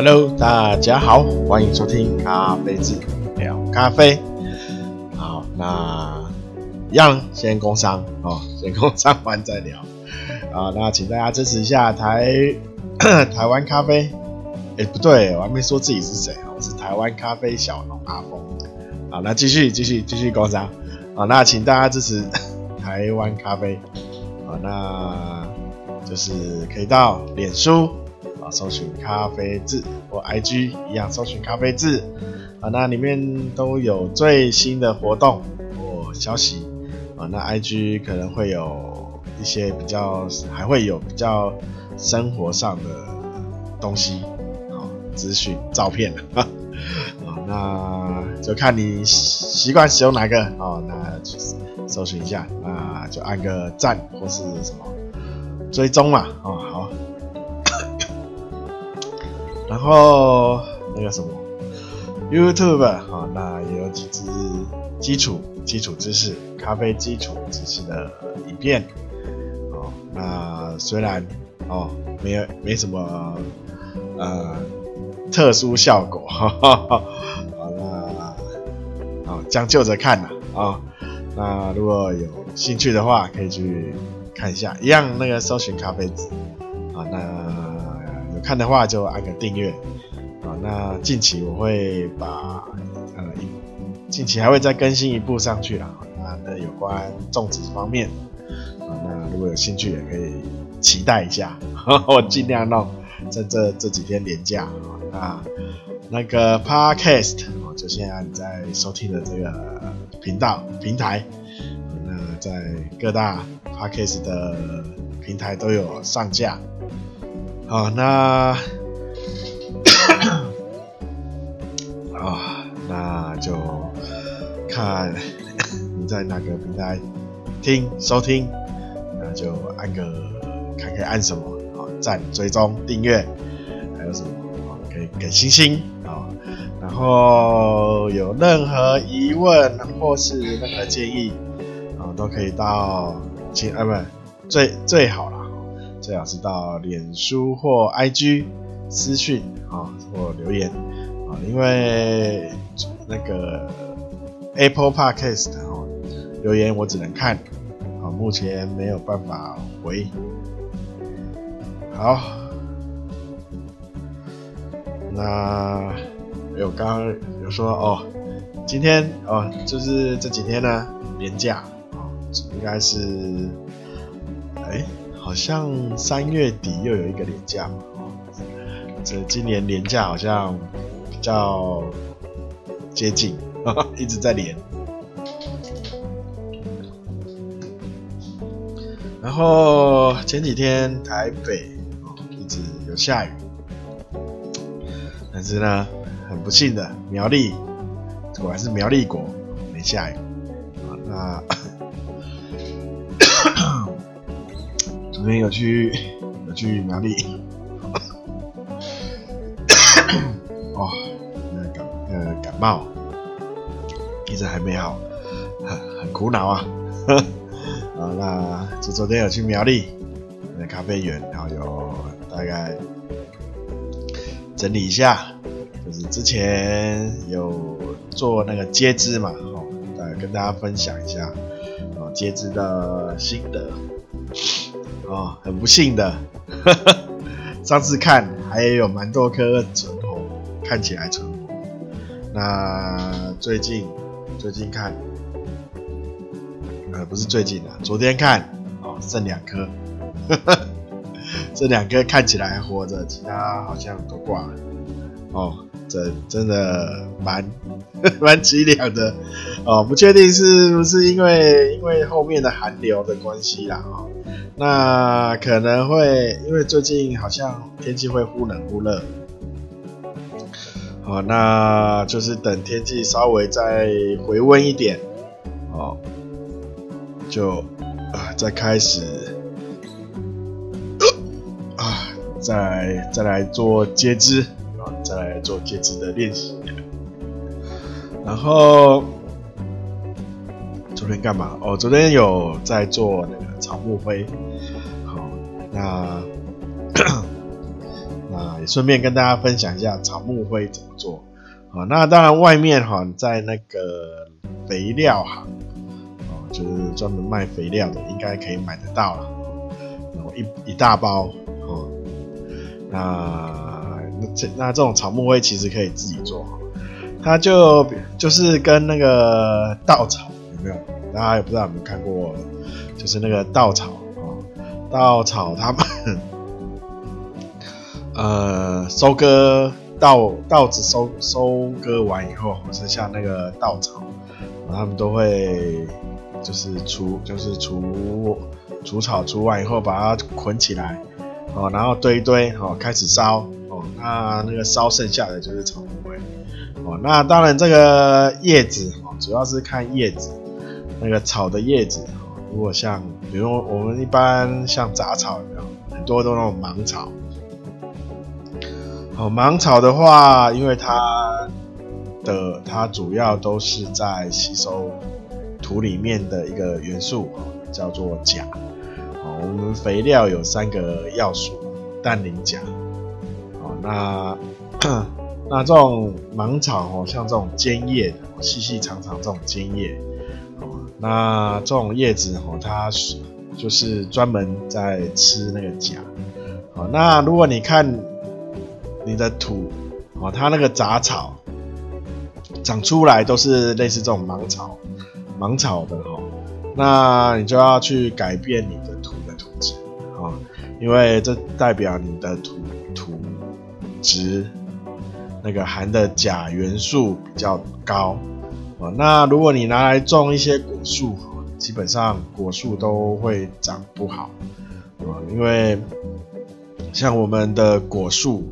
Hello，大家好，欢迎收听咖啡志聊咖啡。好，那一样先工商哦，先工商完再聊。啊，那请大家支持一下台 台湾咖啡。哎，不对，我还没说自己是谁啊，我是台湾咖啡小农阿峰。好，那继续继续继续工商。好，那请大家支持 台湾咖啡。好，那就是可以到脸书。搜寻咖啡志或 IG 一样，搜寻咖啡志啊，那里面都有最新的活动或消息啊。那 IG 可能会有一些比较，还会有比较生活上的东西啊，资讯、照片 啊，那就看你习惯使用哪个啊，那搜寻一下，那就按个赞或是什么追踪嘛啊，好。然后那个什么，YouTube 啊，那也有几支基础基础知识、咖啡基础知识的影片，哦，那虽然哦没有没什么呃特殊效果，哈哈哈，好那好将就着看呐，啊、那如果有兴趣的话，可以去看一下，一样那个搜寻咖啡志，啊那。看的话就按个订阅。啊，那近期我会把呃近期还会再更新一部上去啦，那那有关种植方面。啊，那如果有兴趣也可以期待一下，我尽量弄在这这几天连假。啊，那个 Podcast 就现在在收听的这个频道平台，那在各大 Podcast 的平台都有上架。好，那 啊，那就看你在哪个平台听收听，那就按个看可以按什么啊，赞、追踪、订阅，还有什么啊？可以给星星啊。然后有任何疑问或是任何建议啊，都可以到请啊，不最最好了。最好是到脸书或 IG 私讯啊，或留言啊，因为那个 Apple Podcast 哦，留言我只能看啊，目前没有办法回。好，那有刚刚有说哦，今天哦，就是这几天呢，年假啊，应该是哎。好像三月底又有一个连假嘛，这今年连假好像比较接近，一直在连。然后前几天台北一直有下雨，但是呢，很不幸的苗栗果然是苗栗国没下雨啊，那。昨天有去有去苗栗，哦，那、感呃感冒，一直还没好，很很苦恼啊。啊，那就昨天有去苗栗那咖啡园，然后有大概整理一下，就是之前有做那个接枝嘛，哦，大概跟大家分享一下啊接枝的心得。哦，很不幸的，上次看还有蛮多颗存活，看起来存活。那最近最近看，呃，不是最近啊，昨天看哦，剩两颗，这两颗看起来还活着，其他好像都挂了。哦，这真的蛮 蛮凄凉的哦，不确定是不是因为因为后面的寒流的关系啦，哦。那可能会因为最近好像天气会忽冷忽热，好，那就是等天气稍微再回温一点，哦，就啊再开始 啊再再来做接肢啊，再来做接肢的练习。然后昨天干嘛？哦，昨天有在做那个草木灰。好那 那也顺便跟大家分享一下草木灰怎么做。好，那当然外面哈，在那个肥料行，哦，就是专门卖肥料的，应该可以买得到了。然后一一大包，哦，那那这那这种草木灰其实可以自己做，它就就是跟那个稻草有没有？大家也不知道有没有看过，就是那个稻草啊，稻草他们 呃收割。稻稻子收收割完以后，剩下那个稻草，他们都会就是除就是除除草除完以后，把它捆起来，哦，然后堆一堆，哦，开始烧，哦，那那个烧剩下的就是草木灰，哦，那当然这个叶子，哦，主要是看叶子，那个草的叶子，如果像比如我们一般像杂草有没有，很多都那种芒草。哦，芒草的话，因为它的它主要都是在吸收土里面的一个元素，叫做钾。哦，我们肥料有三个要素：氮、磷、钾。哦，那 那这种芒草哦，像这种尖叶的，细细长长这种尖叶，那这种叶子哦，它是就是专门在吃那个钾。哦，那如果你看。你的土哦，它那个杂草长出来都是类似这种芒草，芒草的哦，那你就要去改变你的土的土质啊，因为这代表你的土土质那个含的钾元素比较高啊。那如果你拿来种一些果树，基本上果树都会长不好啊，因为像我们的果树。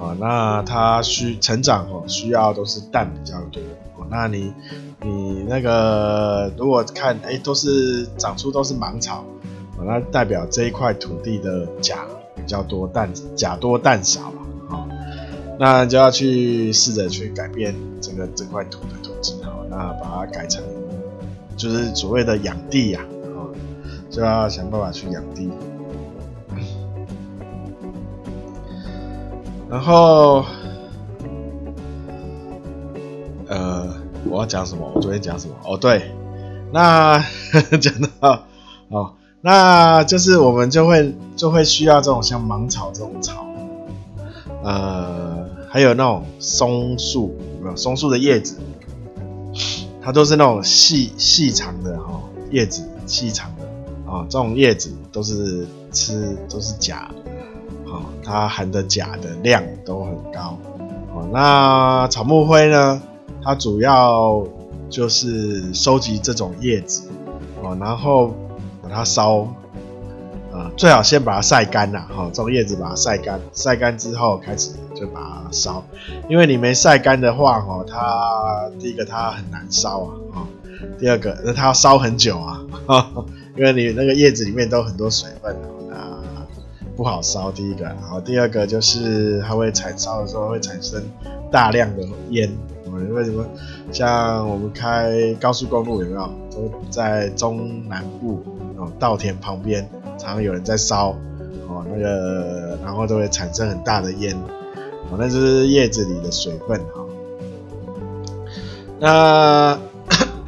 啊，那它需成长哦，需要都是氮比较多哦。那你你那个如果看哎、都是长出都是芒草，那代表这一块土地的钾比较多，氮钾多氮少啊。那就要去试着去改变这个这块土的啊，把它改成就是所谓的养地呀，啊，就要想办法去养地。然后，呃，我要讲什么？我昨天讲什么？哦，对，那 讲到哦，那就是我们就会就会需要这种像芒草这种草，呃，还有那种松树，有没有松树的叶子，它都是那种细细长的哈、哦，叶子细长的啊、哦，这种叶子都是吃都是钾。哦，它含的钾的量都很高。哦，那草木灰呢？它主要就是收集这种叶子，哦，然后把它烧，呃，最好先把它晒干了，哈，这种叶子把它晒干，晒干之后开始就把它烧，因为你没晒干的话，哈，它第一个它很难烧啊，哈，第二个那它要烧很久啊，哈，因为你那个叶子里面都很多水分啊。不好烧，第一个，然后第二个就是它会产烧的时候会产生大量的烟。为什么？像我们开高速公路有没有？都在中南部哦，稻田旁边常常有人在烧哦，那个然后都会产生很大的烟哦，那就是叶子里的水分哈。那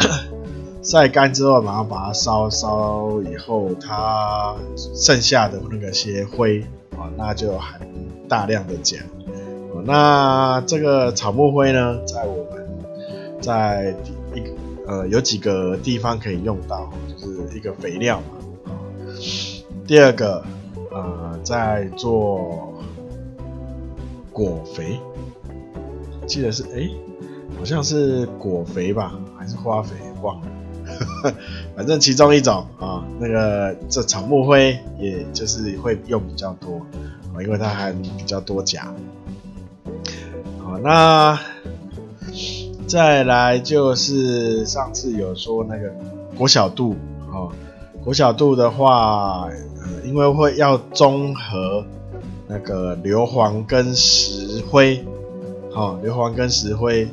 晒干之后，然后把它烧烧以后，它剩下的那个些灰啊，那就含大量的钾。那这个草木灰呢，在我们在一呃有几个地方可以用到，就是一个肥料嘛。第二个呃，在做果肥，记得是哎、好像是果肥吧，还是花肥，忘了。反正其中一种啊，那个这草木灰，也就是会用比较多啊，因为它含比较多钾。好，那再来就是上次有说那个果小度啊，果小度的话，因为会要中和那个硫磺跟石灰，好，硫磺跟石灰，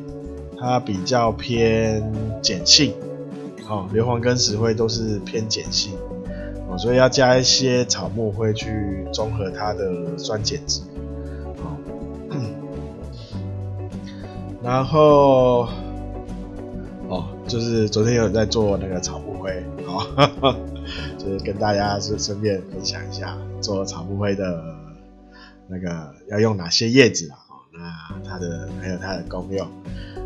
它比较偏碱性。哦，硫磺跟石灰都是偏碱性，哦，所以要加一些草木灰去中和它的酸碱值，哦，然后哦，就是昨天有在做那个草木灰，哦，就是跟大家是顺便分享一下做草木灰的那个要用哪些叶子啊，那它的还有它的功用，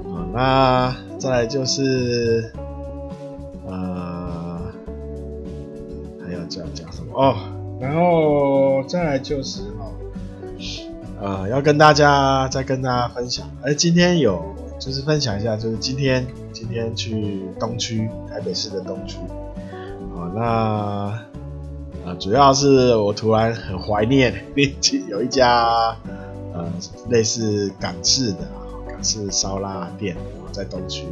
哦，那再来就是呃，还要讲讲什么？哦，然后再来就是哦。呃，要跟大家再跟大家分享，哎，今天有就是分享一下，就是今天今天去东区台北市的东区，啊，那主要是我突然很怀念，有一家呃类似港式的港式烧腊店啊，在东区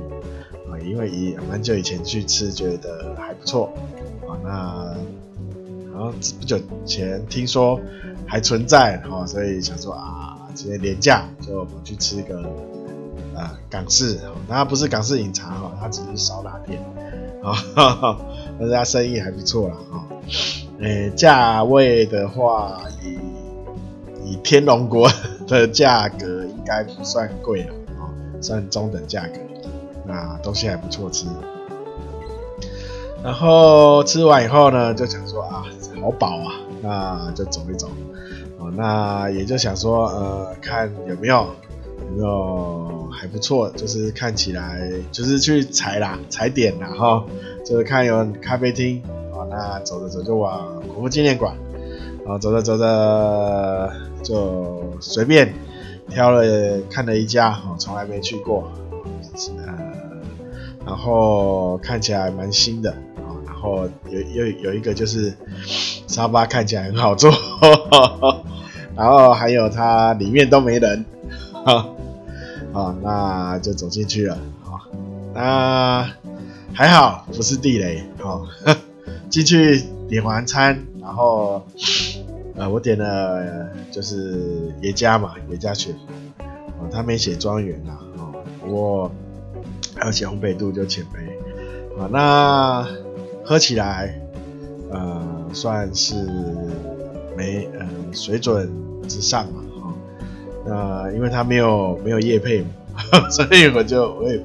啊，因为以蛮久以前去吃，觉得还不错啊，那然后不久前听说。还存在哈，所以想说啊，今天廉价就跑去吃一个啊港式，那不是港式饮茶哈，它只是烧腊店啊，那家生意还不错啦哈。诶，价位的话，以以天龙国 的价格应该不算贵了啊，算中等价格，那东西还不错吃。然后吃完以后呢，就想说啊，好饱啊，那就走一走。哦，那也就想说，呃，看有没有有没有还不错，就是看起来就是去踩啦，踩点啦哈，就是看有咖啡厅，那走着走就往国父纪念馆，然后走着走着就随便挑了看了一家，哦，从来没去过，呃，然后看起来蛮新的，啊，然后有有有一个就是沙发看起来很好坐。然后还有它里面都没人，啊，那就走进去了，啊，那还好不是地雷，好，进去点完餐，然后呃我点了就是耶加嘛，耶加雪佛，啊，他没写庄园，啊，不过还有写红北度就浅杯，啊，那喝起来呃算是没呃水准。之上嘛，哈，那因为他没有没有业配嘛，所以我就我也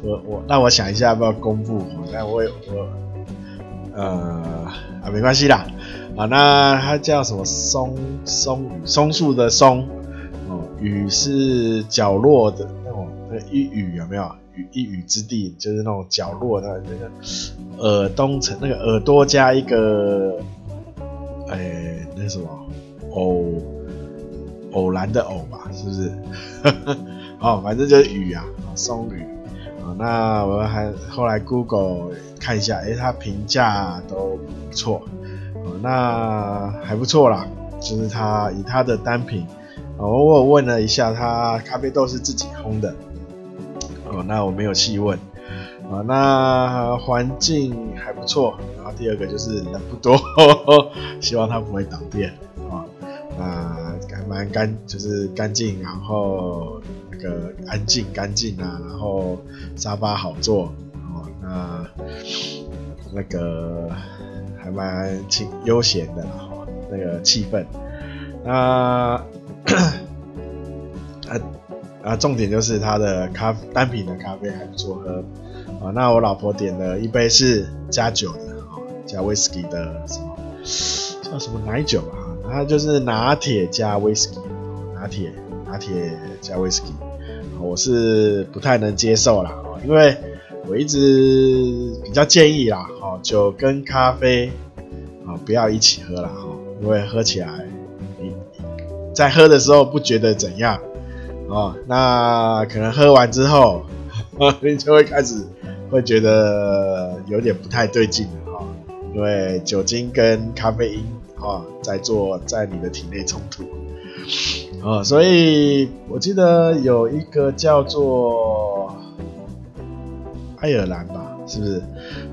我我那我想一下要不要公布，那我我呃啊没关系啦，啊那它叫什么松松松树的松哦，雨是角落的那种那一雨有没有？雨一雨之地就是那种角落的那个耳东城那个耳朵加一个哎、那什么偶。偶然的偶吧，是不是？哦，反正就是雨啊，松雨啊。那我还后来 Google 看一下，诶、欸，它评价都不错，哦，那还不错啦。就是它以它的单品，哦，我问了一下，它咖啡豆是自己烘的，哦，那我没有细问，啊，那环境还不错。然后第二个就是人不多，希望它不会倒店啊，啊。蛮干，就是干净，然后个安静干净啊，然后沙发好坐，哦，那那个还蛮清悠闲的，哦，那个气氛，那 啊啊，重点就是它的咖单品的咖啡还不错喝，啊，那我老婆点了一杯是加酒的，哦，加威士忌的什么叫什么奶酒啊？它就是拿铁加威士忌，拿铁拿铁加威士忌，我是不太能接受啦，因为我一直比较建议啦，哦，酒跟咖啡啊不要一起喝啦，因为喝起来你在喝的时候不觉得怎样，哦，那可能喝完之后你 就会开始会觉得有点不太对劲了哈，因为酒精跟咖啡因。啊，在做在你的体内冲突，啊，所以我记得有一个叫做爱尔兰吧，是不是？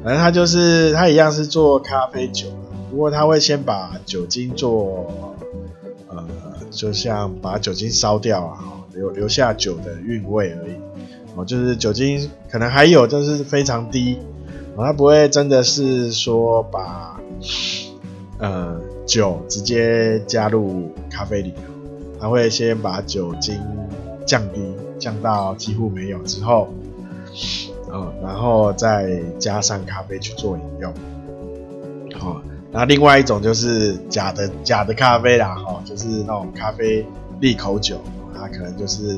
反正他就是他一样是做咖啡酒，不过他会先把酒精做，呃，就像把酒精烧掉啊，留留下酒的韵味而已，哦，就是酒精可能还有，就是非常低，他不会真的是说把，呃。酒直接加入咖啡里，他会先把酒精降低，降到几乎没有之后，嗯，然后再加上咖啡去做饮用。好，那另外一种就是假的假的咖啡啦，哈，就是那种咖啡利口酒，它可能就是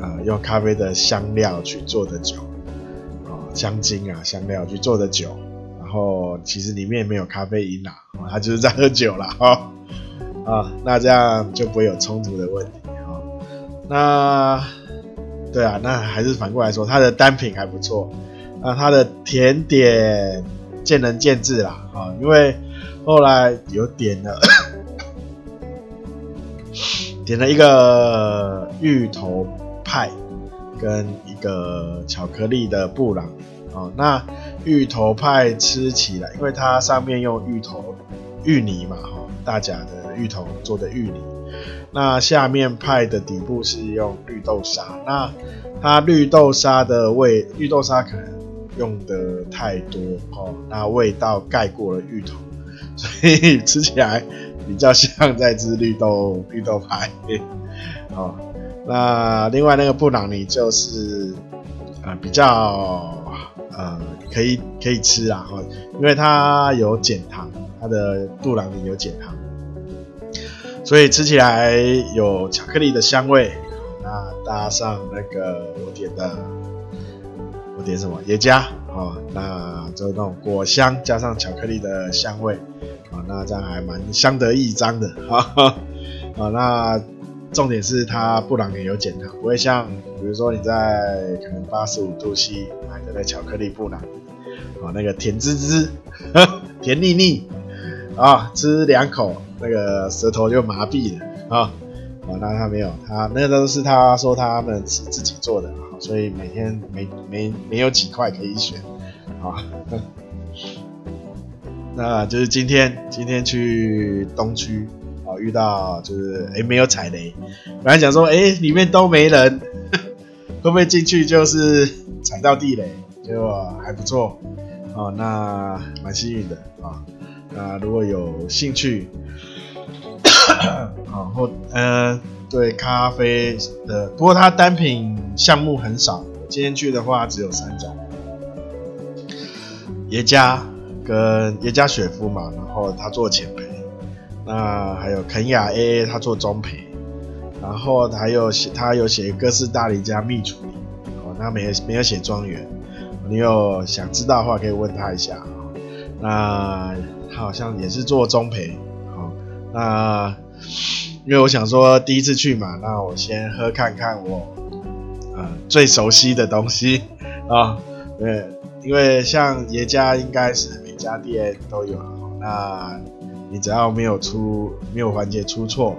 呃用咖啡的香料去做的酒，啊，香精啊香料去做的酒，后其实里面没有咖啡因啦，他就是在喝酒啦。哈，啊，那这样就不会有冲突的问题，哈，那对啊，那还是反过来说，它的单品还不错，那它的甜点。见仁见智啦，啊，因为后来有点了，点了一个芋头派跟一个巧克力的布朗，啊，那芋头派吃起来，因为它上面用芋头芋泥嘛，哈，大甲的芋头做的芋泥，那下面派的底部是用绿豆沙，那它绿豆沙的味，绿豆沙可能。用的太多哦，那味道盖过了芋头，所以吃起来比较像在吃绿豆绿豆派。哦，那另外那个布朗尼就是呃比较呃可以可以吃啊，哈，因为它有减糖，它的布朗尼有减糖，所以吃起来有巧克力的香味。那搭上那个我点的。我点什么？椰加哦，那就那种果香加上巧克力的香味啊、那这样还蛮相得益彰的哈啊、那重点是它布朗也有减糖，不会像比如说你在可能八十五度 C 买的那巧克力布朗啊，那个甜滋滋、甜腻腻啊，吃两口那个舌头就麻痹了啊。哦，那他没有，他那个都是他说他们是自己做的。所以每天没没没有几块可以选，啊，那就是今天今天去东区，遇到就是哎、欸、没有踩雷，本来想说哎、欸、里面都没人，会不会进去就是踩到地雷？结果还不错哦，那蛮幸运的啊。那如果有兴趣，啊 或嗯。呃对咖啡的，不过它单品项目很少。今天去的话只有三种，耶加跟耶加雪夫嘛，然后他做浅焙，那还有肯雅 AA 他做中培，然后还有写他有写哥斯大黎加蜜处理，哦，那没有没有写庄园，你有想知道的话可以问他一下。那他好像也是做中培，好，那。因为我想说第一次去嘛，那我先喝看看我，呃，最熟悉的东西啊，对，因为像耶加应该是每家店都有，那你只要没有出没有环节出错，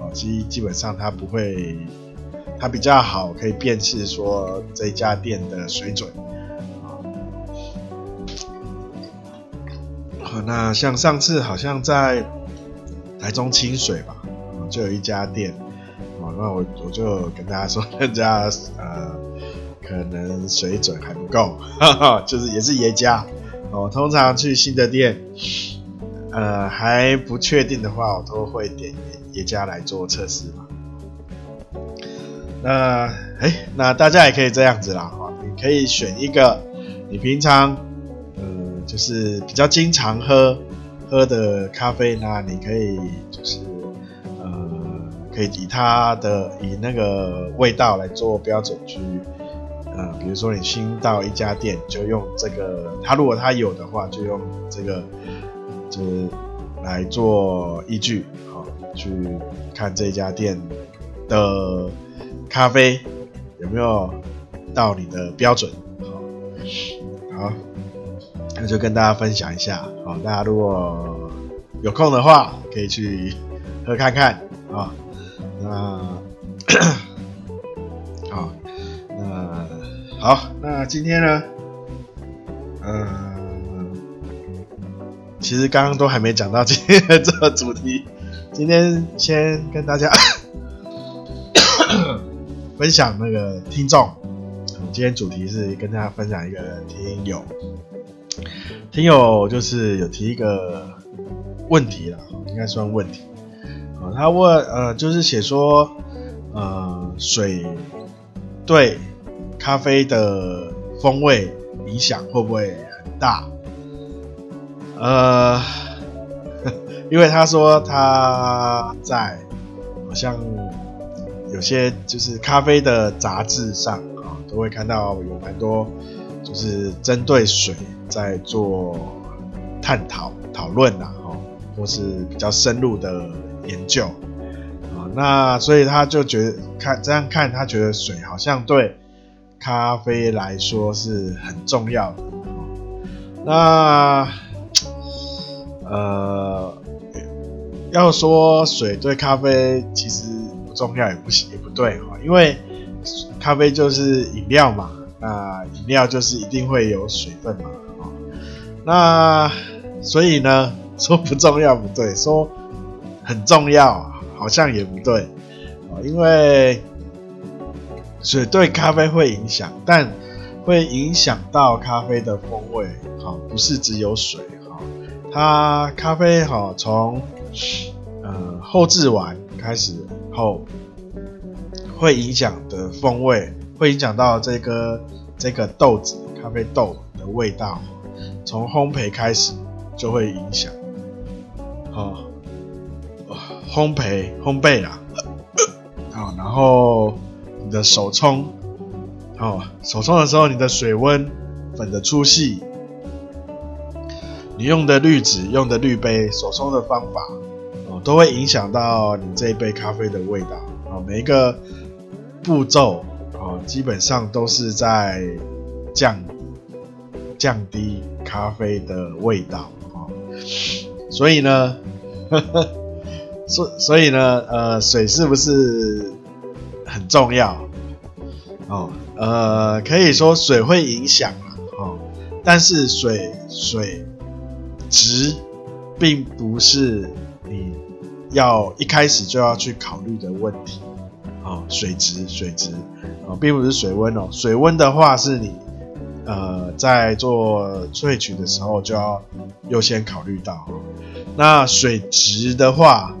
哦，基基本上它不会，它比较好可以辨识说这家店的水准，好，那像上次好像在台中清水吧。就有一家店，哦，那我我就跟大家说，那家呃可能水准还不够，哈哈，就是也是耶加，哦，通常去新的店，呃还不确定的话，我都会点耶加来做测试嘛。那哎、那大家也可以这样子啦，哈，你可以选一个你平常呃就是比较经常喝喝的咖啡，那你可以就是呃。可以以它的以那个味道来做标准去，呃，比如说你新到一家店，就用这个，它如果它有的话，就用这个，就是来做依据，好，去看这家店的咖啡有没有到你的标准，好，那就跟大家分享一下，好，大家如果有空的话，可以去喝看看，啊。那好，那 好，那今天呢？嗯、其实刚刚都还没讲到今天的这个主题。今天先跟大家 分享那个听众。今天主题是跟大家分享一个听友，听友就是有提一个问题了，应该算问题。他问，呃，就是写说，呃，水对咖啡的风味影响会不会很大？呃，因为他说他在好像有些就是咖啡的杂志上啊，都会看到有蛮多就是针对水在做探讨讨论呐，哦，或是比较深入的研究。那所以他就觉得看这样看，他觉得水好像对咖啡来说是很重要的。那呃，要说水对咖啡其实不重要也不行也不对哈，因为咖啡就是饮料嘛，那饮料就是一定会有水分嘛。那所以呢，说不重要不对，说很重要。好像也不对，因为水对咖啡会影响，但会影响到咖啡的风味，哈，不是只有水，它咖啡好从呃后制完开始后，会影响的风味，会影响到这个这个豆子咖啡豆的味道，从烘焙开始就会影响，好。烘焙烘焙啦，好，然后你的手冲，哦，手冲的时候你的水温、粉的粗细，你用的滤纸、用的滤杯、手冲的方法，哦，都会影响到你这一杯咖啡的味道。哦，每一个步骤，哦，基本上都是在降降低咖啡的味道。哦，所以呢，呵呵。所所以呢，呃，水是不是很重要？哦，呃，可以说水会影响啊，哦，但是水水值并不是你要一开始就要去考虑的问题，哦，水质水质。哦，并不是水温哦，水温的话是你呃在做萃取的时候就要优先考虑到，那水质的话。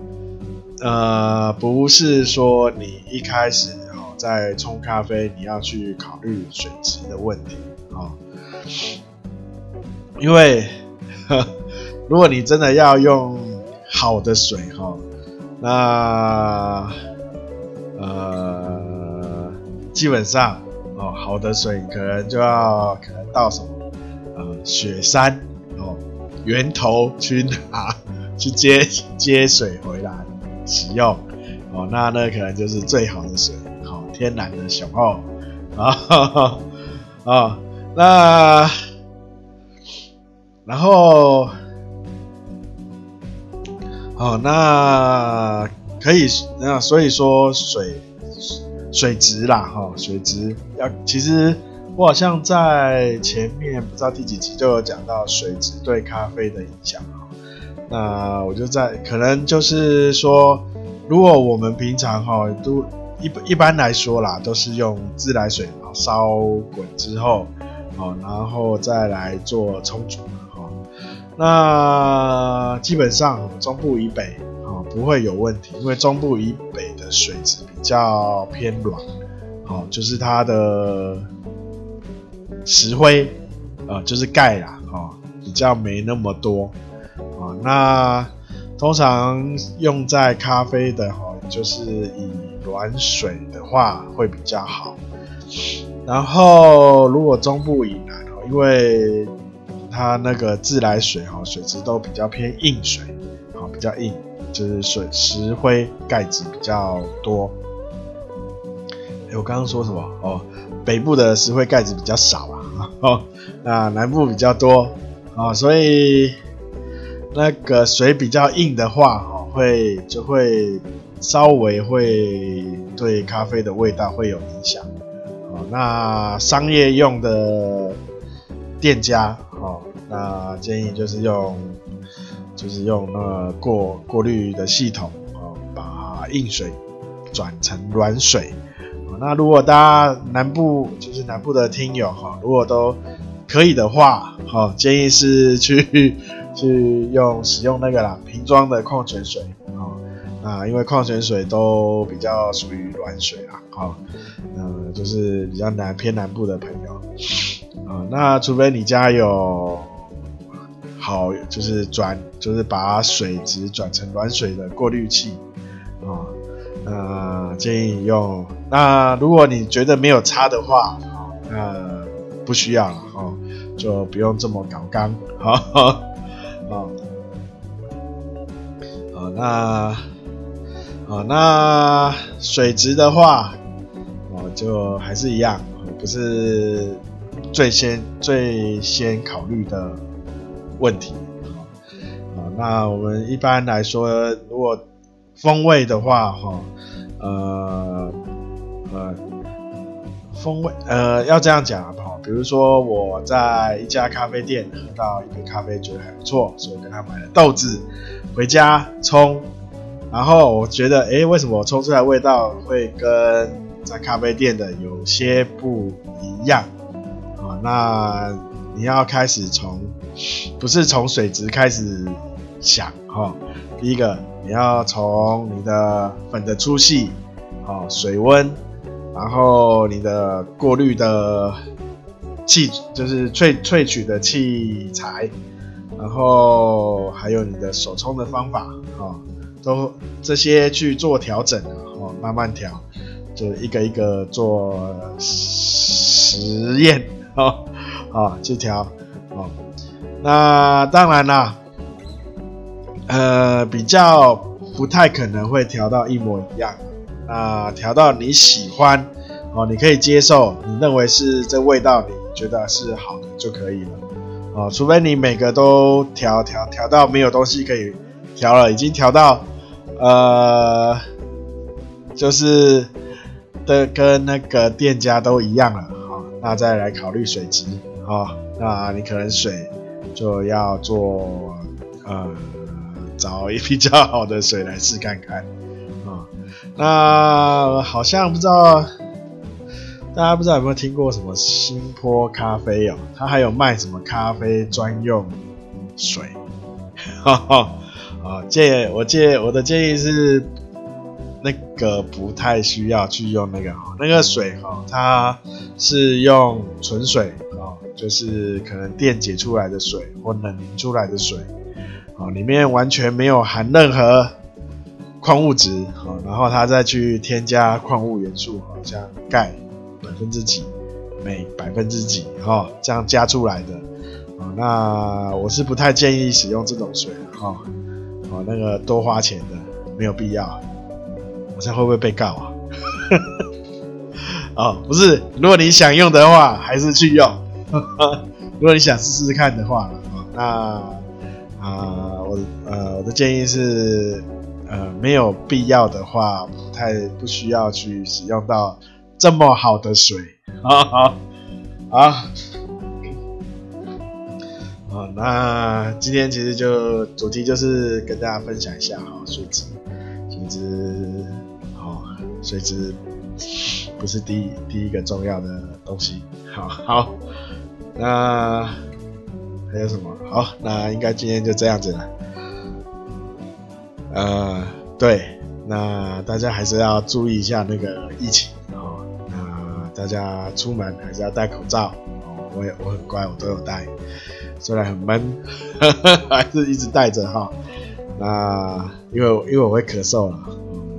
呃，不是说你一开始哦，在冲咖啡，你要去考虑水质的问题哦，因为 如果你真的要用好的水哈、那呃，基本上哦，好的水可能就要可能到什么呃雪山哦源头去拿去接接水回来。使用哦，那那可能就是最好的水，好、哦、天然的雄厚啊啊，那然后哦，那可以那所以说水水质啦哈、哦，水质要其实我好像在前面不知道第几集就有讲到水质对咖啡的影响。那我就在可能就是说，如果我们平常哈都一一般来说啦，都是用自来水烧滚之后，哦，然后再来做冲煮。那基本上中部以北啊不会有问题，因为中部以北的水质比较偏软，好，就是它的石灰啊，就是钙啦，哈，比较没那么多。啊那通常用在咖啡的哈，就是以软水的话会比较好。然后如果中部以南，因为它那个自来水哈，水质都比较偏硬水，好比较硬，就是水石灰钙质比较多。欸，我刚刚说什么？哦，北部的石灰钙质比较少啊，哦，那南部比较多啊，所以。那个水比较硬的话，哦，会就会稍微会对咖啡的味道会有影响。哦，那商业用的店家，哦，那建议就是用，就是用那个过过滤的系统，哦，把硬水转成软水。哦那如果大家南部就是南部的听友，哈，如果都可以的话，哦，建议是去。去用使用那个啦，瓶装的矿泉水，哦，啊，因为矿泉水都比较属于软水啊，好，嗯，就是比较南偏南部的朋友啊，那除非你家有好，就是转，就是把水质转成软水的过滤器啊，那建议用。那如果你觉得没有差的话，那不需要了，哦，就不用这么搞刚，好，好，好，那。啊，那水质的话，哦，就还是一样，不是最先最先考虑的问题。啊，那我们一般来说，如果风味的话，哈，呃，呃，风味，呃，要这样讲啊，比如说我在一家咖啡店喝到一杯咖啡，觉得还不错，所以我跟他买了豆子回家冲。然后我觉得，诶，为什么我冲出来味道会跟在咖啡店的有些不一样？那你要开始从，不是从水质开始想哈。第一个，你要从你的粉的粗细，啊，水温，然后你的过滤的器，就是萃萃取的器材，然后还有你的手冲的方法，啊。都这些去做调整哦，慢慢调，就一个一个做实验 哦，啊去调哦。那当然啦，呃，比较不太可能会调到一模一样。那调到你喜欢哦，你可以接受，你认为是这味道你觉得是好的就可以了哦。除非你每个都调调调到没有东西可以调了，已经调到。呃，就是的跟那个店家都一样了，那再来考虑水质啊，那你可能水就要做呃，找一比较好的水来试看看啊。那好像不知道大家不知道有没有听过什么新坡咖啡哦，它还有卖什么咖啡专用水，哈哈。啊，建我建我的建议是，那个不太需要去用那个哈，那个水哈，它是用纯水啊，就是可能电解出来的水或冷凝出来的水，啊，里面完全没有含任何矿物质啊，然后它再去添加矿物元素，好像钙百分之几，镁百分之几哈，这样加出来的，啊，那我是不太建议使用这种水哈。哦，那个多花钱的没有必要，我想会不会被告啊？哦，不是，如果你想用的话，还是去用。如果你想试试看的话，哦，那啊，呃，我呃我的建议是，呃，没有必要的话，不太不需要去使用到这么好的水。好 好好。好，那今天其实就主题就是跟大家分享一下哈，水质，水质，好，水质不是第一第一个重要的东西。好好，那还有什么？好，那应该今天就这样子了。呃，对，那大家还是要注意一下那个疫情哦。那大家出门还是要戴口罩哦。我也我很乖，我都有戴。虽然很闷，还是一直戴着哈。那因为因为我会咳嗽了，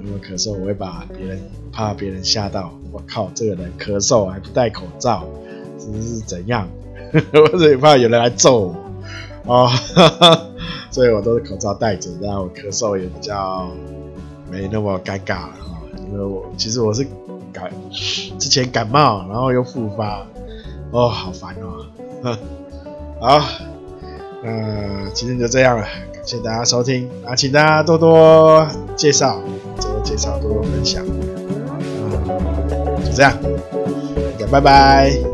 因为咳嗽我会把别人怕别人吓到。我靠，这个人咳嗽还不戴口罩，这是怎样？我最怕有人来揍我哦，所以我都是口罩戴着，然后我咳嗽也比较没那么尴尬了哈。因为我其实我是感之前感冒，然后又复发，哦，好烦哦。好，那今天就这样了，感谢大家收听啊，请大家多多介绍，介绍，多多分享，啊，就这样，大家拜拜。